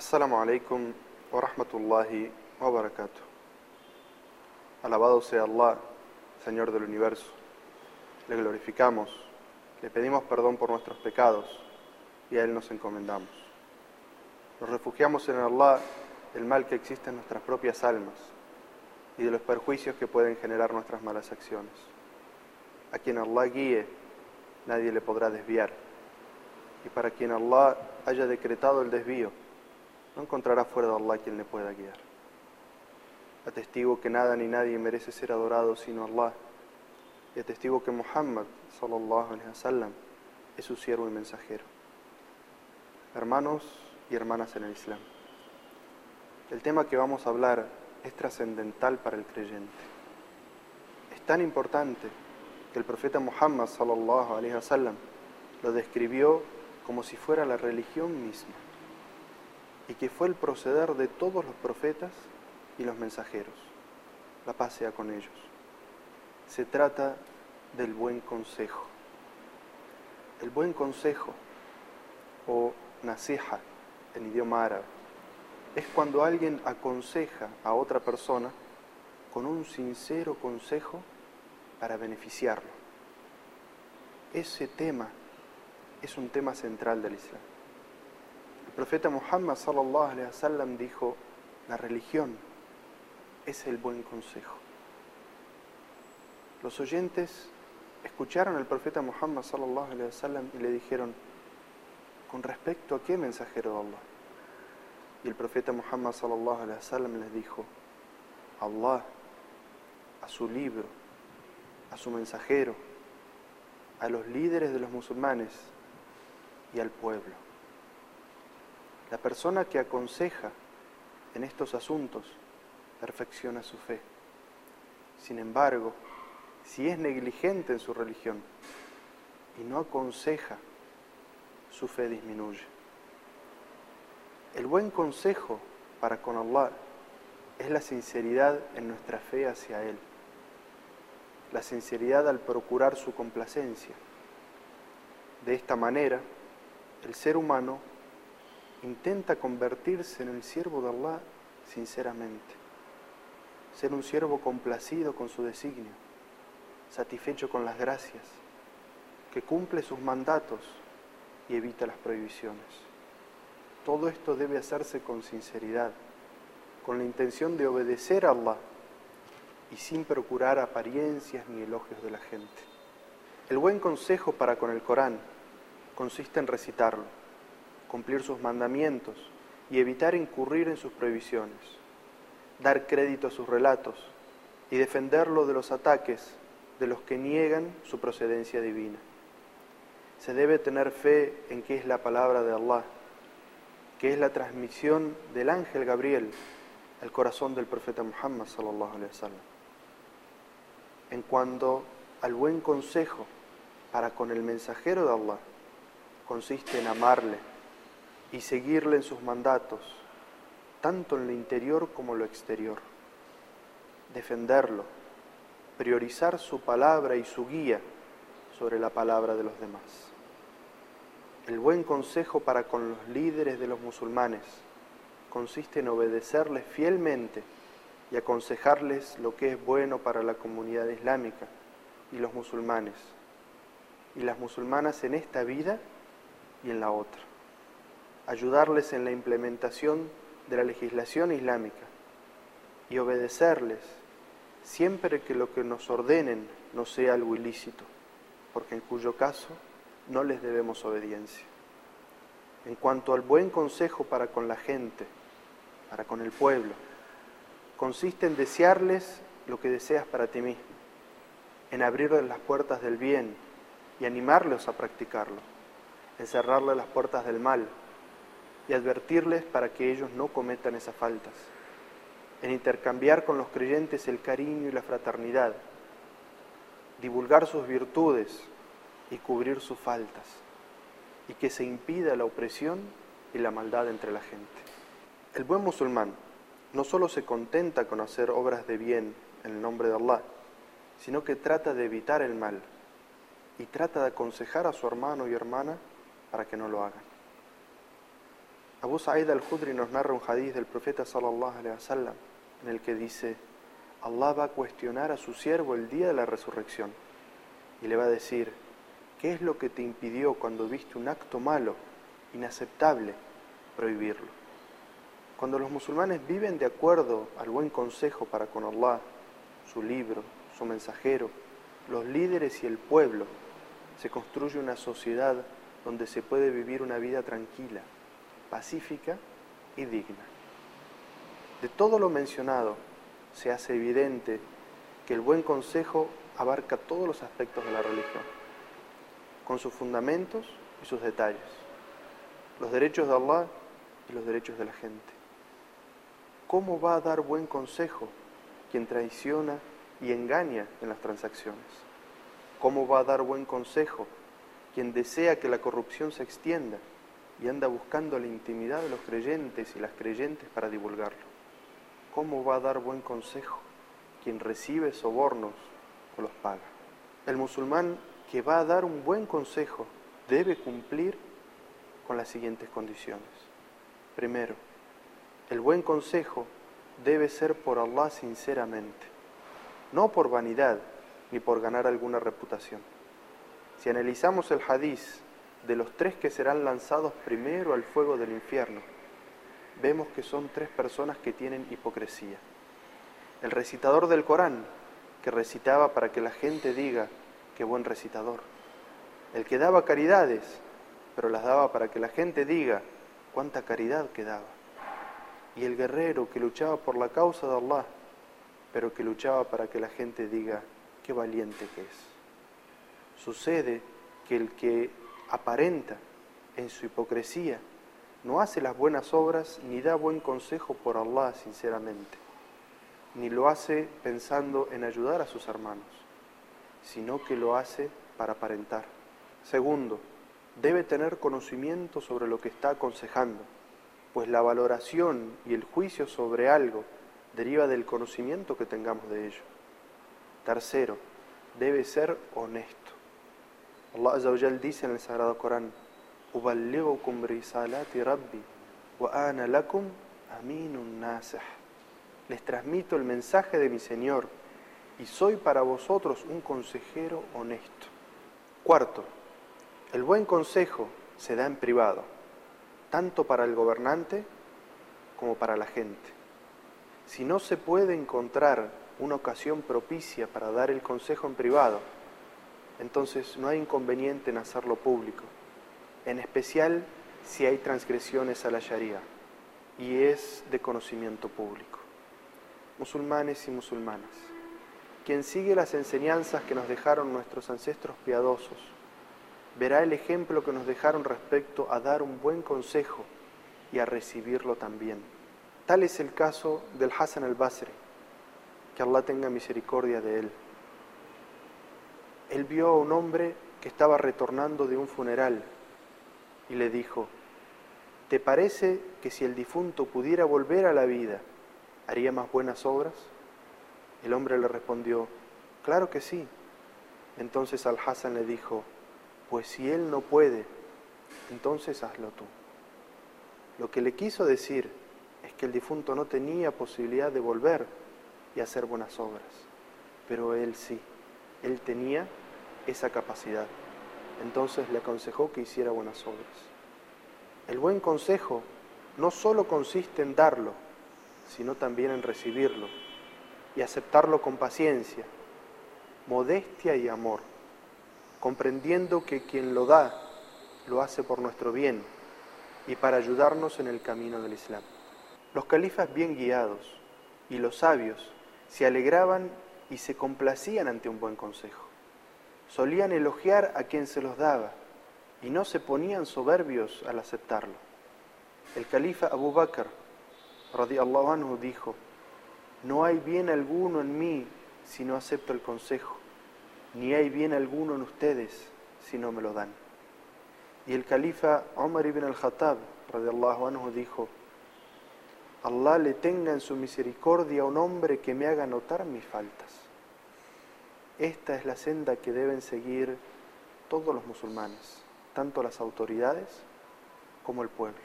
Assalamu alaikum wa rahmatullahi wa barakatuh. Alabado sea Allah, Señor del universo. Le glorificamos, le pedimos perdón por nuestros pecados y a Él nos encomendamos. Nos refugiamos en Allah del mal que existe en nuestras propias almas y de los perjuicios que pueden generar nuestras malas acciones. A quien Allah guíe, nadie le podrá desviar. Y para quien Allah haya decretado el desvío, no encontrará fuera de Allah quien le pueda guiar. Atestigo que nada ni nadie merece ser adorado sino Allah. Y atestigo que Muhammad sallallahu alaihi wasallam es su siervo y mensajero. Hermanos y hermanas en el Islam. El tema que vamos a hablar es trascendental para el creyente. Es tan importante que el profeta Muhammad sallallahu alaihi wasallam lo describió como si fuera la religión misma y que fue el proceder de todos los profetas y los mensajeros. La paz sea con ellos. Se trata del buen consejo. El buen consejo o nasiha en idioma árabe es cuando alguien aconseja a otra persona con un sincero consejo para beneficiarlo. Ese tema es un tema central del Islam. El profeta Muhammad sallallahu alaihi wasallam dijo, la religión es el buen consejo. Los oyentes escucharon al profeta Muhammad sallallahu alaihi wasallam y le dijeron, ¿con respecto a qué mensajero de Allah? Y el profeta Muhammad sallallahu alaihi wasallam les dijo, Allah, a su libro, a su mensajero, a los líderes de los musulmanes y al pueblo. La persona que aconseja en estos asuntos perfecciona su fe. Sin embargo, si es negligente en su religión y no aconseja, su fe disminuye. El buen consejo para con Allah es la sinceridad en nuestra fe hacia Él, la sinceridad al procurar su complacencia. De esta manera, el ser humano intenta convertirse en el siervo de Allah sinceramente, ser un siervo complacido con su designio, satisfecho con las gracias, que cumple sus mandatos y evita las prohibiciones. Todo esto debe hacerse con sinceridad, con la intención de obedecer a Allah y sin procurar apariencias ni elogios de la gente. El buen consejo para con el Corán consiste en recitarlo, cumplir sus mandamientos y evitar incurrir en sus prohibiciones, dar crédito a sus relatos y defenderlo de los ataques de los que niegan su procedencia divina. Se debe tener fe en que es la palabra de Allah, que es la transmisión del ángel Gabriel al corazón del profeta Muhammad sallallahu. En cuanto al buen consejo para con el mensajero de Allah, consiste en amarle y seguirle en sus mandatos, tanto en lo interior como en lo exterior. Defenderlo, priorizar su palabra y su guía sobre la palabra de los demás. El buen consejo para con los líderes de los musulmanes consiste en obedecerles fielmente y aconsejarles lo que es bueno para la comunidad islámica y los musulmanes, y las musulmanas en esta vida y en la otra. Ayudarles en la implementación de la legislación islámica y obedecerles siempre que lo que nos ordenen no sea algo ilícito, porque en cuyo caso no les debemos obediencia. En cuanto al buen consejo para con la gente, para con el pueblo, consiste en desearles lo que deseas para ti mismo, en abrirles las puertas del bien y animarlos a practicarlo encerrarle las puertas del mal y advertirles para que ellos no cometan esas faltas, en intercambiar con los creyentes el cariño y la fraternidad, divulgar sus virtudes y cubrir sus faltas, y que se impida la opresión y la maldad entre la gente. El buen musulmán no solo se contenta con hacer obras de bien en el nombre de Allah, sino que trata de evitar el mal y trata de aconsejar a su hermano y hermana para que no lo hagan. Abu Sa'id al-Khudri nos narra un hadith del profeta sallallahu alaihi wasallam en el que dice, Allah va a cuestionar a su siervo el día de la resurrección y le va a decir, ¿qué es lo que te impidió cuando viste un acto malo, inaceptable, prohibirlo? Cuando los musulmanes viven de acuerdo al buen consejo para con Allah, su libro, su mensajero, los líderes y el pueblo, se construye una sociedad donde se puede vivir una vida tranquila, pacífica y digna. De todo lo mencionado, se hace evidente que el buen consejo abarca todos los aspectos de la religión, con sus fundamentos y sus detalles, los derechos de Allah y los derechos de la gente. ¿Cómo va a dar buen consejo quien traiciona y engaña en las transacciones? ¿Cómo va a dar buen consejo quien desea que la corrupción se extienda y anda buscando la intimidad de los creyentes y las creyentes para divulgarlo? ¿Cómo va a dar buen consejo quien recibe sobornos o los paga? El musulmán que va a dar un buen consejo debe cumplir con las siguientes condiciones. Primero, el buen consejo debe ser por Allah sinceramente, no por vanidad ni por ganar alguna reputación. Si analizamos el hadiz de los tres que serán lanzados primero al fuego del infierno, vemos que son tres personas que tienen hipocresía. El recitador del Corán, que recitaba para que la gente diga, qué buen recitador. El que daba caridades, pero las daba para que la gente diga, cuánta caridad que daba. Y el guerrero que luchaba por la causa de Allah, pero que luchaba para que la gente diga, qué valiente que es. Sucede que el que aparenta en su hipocresía no hace las buenas obras ni da buen consejo por Allah sinceramente, ni lo hace pensando en ayudar a sus hermanos, sino que lo hace para aparentar. Segundo, debe tener conocimiento sobre lo que está aconsejando, pues la valoración y el juicio sobre algo deriva del conocimiento que tengamos de ello. Tercero, debe ser honesto. Allah dice en el Sagrado Corán, les transmito el mensaje de mi Señor y soy para vosotros un consejero honesto. Cuarto, el buen consejo se da en privado, tanto para el gobernante como para la gente. Si no se puede encontrar una ocasión propicia para dar el consejo en privado, entonces no hay inconveniente en hacerlo público en especial si hay transgresiones a la Sharia y es de conocimiento público. Musulmanes y musulmanas, quien sigue las enseñanzas que nos dejaron nuestros ancestros piadosos, verá el ejemplo que nos dejaron respecto a dar un buen consejo y a recibirlo también. Tal es el caso del Hassan al-Basri, que Allah tenga misericordia de él. Vio a un hombre que estaba retornando de un funeral y le dijo, ¿te parece que si el difunto pudiera volver a la vida, haría más buenas obras? El hombre le respondió, claro que sí. Entonces Al-Hassan le dijo, pues si él no puede, entonces hazlo tú. Lo que le quiso decir es que el difunto no tenía posibilidad de volver y hacer buenas obras, pero él sí, él tenía esa capacidad entonces le aconsejó que hiciera buenas obras. El buen consejo no solo consiste en darlo, sino también en recibirlo y aceptarlo con paciencia, modestia y amor, comprendiendo que quien lo da lo hace por nuestro bien y para ayudarnos en el camino del Islam. Los califas bien guiados y los sabios se alegraban y se complacían ante un buen consejo solían elogiar a quien se los daba y no se ponían soberbios al aceptarlo. El califa Abu Bakr, radiallahu anhu, dijo, no hay bien alguno en mí si no acepto el consejo, ni hay bien alguno en ustedes si no me lo dan. Y el califa Omar ibn al-Khattab, radiallahu anhu, dijo, Allah le tenga en su misericordia a un hombre que me haga notar mis faltas. Esta es la senda que deben seguir todos los musulmanes, tanto las autoridades como el pueblo.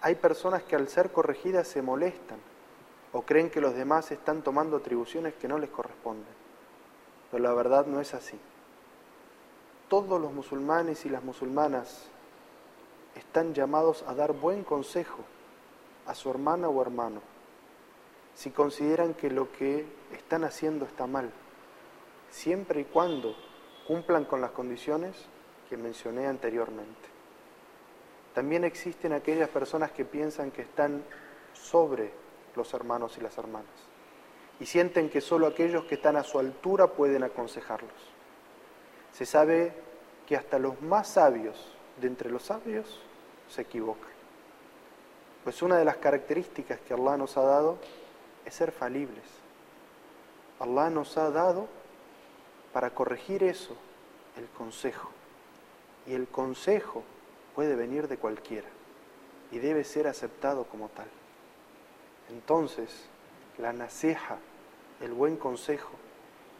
hay personas que al ser corregidas se molestan o creen que los demás están tomando atribuciones que no les corresponden. Pero la verdad no es así. Todos los musulmanes y las musulmanas están llamados a dar buen consejo a su hermana o hermano si consideran que lo que están haciendo está mal, siempre y cuando cumplan con las condiciones que mencioné anteriormente. También existen aquellas personas que piensan que están sobre los hermanos y las hermanas y sienten que solo aquellos que están a su altura pueden aconsejarlos. Se sabe que hasta los más sabios de entre los sabios se equivocan. Pues una de las características que Allah nos ha dado es ser falibles. Allah nos ha dado para corregir eso el consejo. Y el consejo puede venir de cualquiera y debe ser aceptado como tal. Entonces, la naseja, el buen consejo,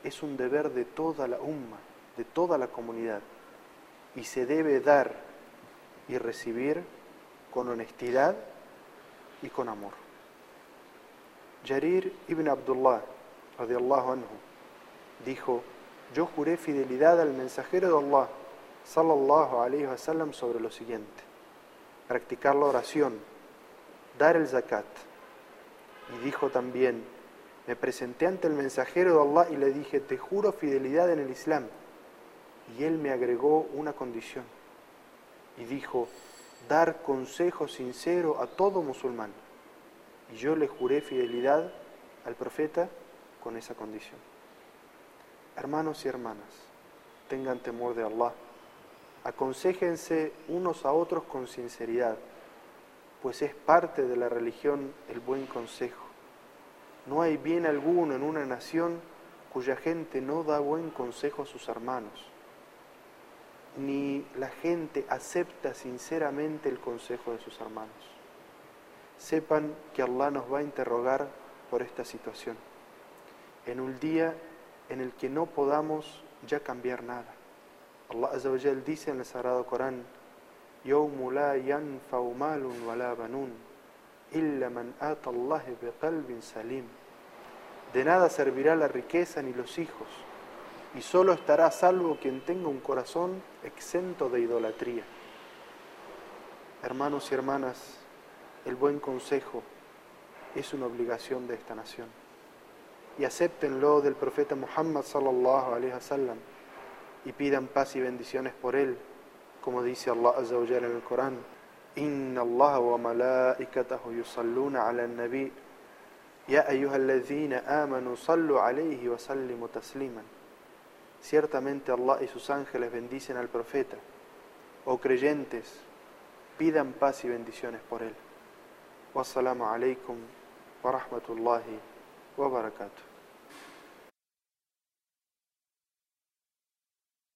es un deber de toda la umma, de toda la comunidad, y se debe dar y recibir con honestidad y con amor. Jarir ibn Abdullah, radiallahu anhu, dijo, yo juré fidelidad al mensajero de Allah, sallallahu alayhi wa sallam, sobre lo siguiente, practicar la oración, dar el zakat. Y dijo también, me presenté ante el mensajero de Allah y le dije, te juro fidelidad en el Islam. Y él me agregó una condición. Y dijo, dar consejo sincero a todo musulmán. Y yo le juré fidelidad al profeta con esa condición. Hermanos y hermanas, tengan temor de Allah aconsejense unos a otros con sinceridad, pues es parte de la religión el buen consejo. No hay bien alguno en una nación cuya gente no da buen consejo a sus hermanos, ni la gente acepta sinceramente el consejo de sus hermanos. Sepan que Allah nos va a interrogar por esta situación, en un día en el que no podamos ya cambiar nada Allah Azza wa dice en el Sagrado Corán, يوم لا ينفع مال ولا بنون إلا من آتى الله بقلب سليم. De nada servirá la riqueza ni los hijos, y solo estará salvo quien tenga un corazón exento de idolatría. Hermanos y hermanas, el buen consejo es una obligación de esta nación. Y acéptenlo del profeta Muhammad sallallahu alaihi wasallam y pidan paz y bendiciones por él, como dice Allah Azza en el Corán. Inna Allah wa malaikatahu yusalluna ala nabi Ya ayyuhalladhina amanu sallu alayhi wa sallimu tasliman. Ciertamente Allah y sus ángeles bendicen al profeta. Oh creyentes, pidan paz y bendiciones por él. Wassalamu alaykum wa rahmatullahi wa barakatuh.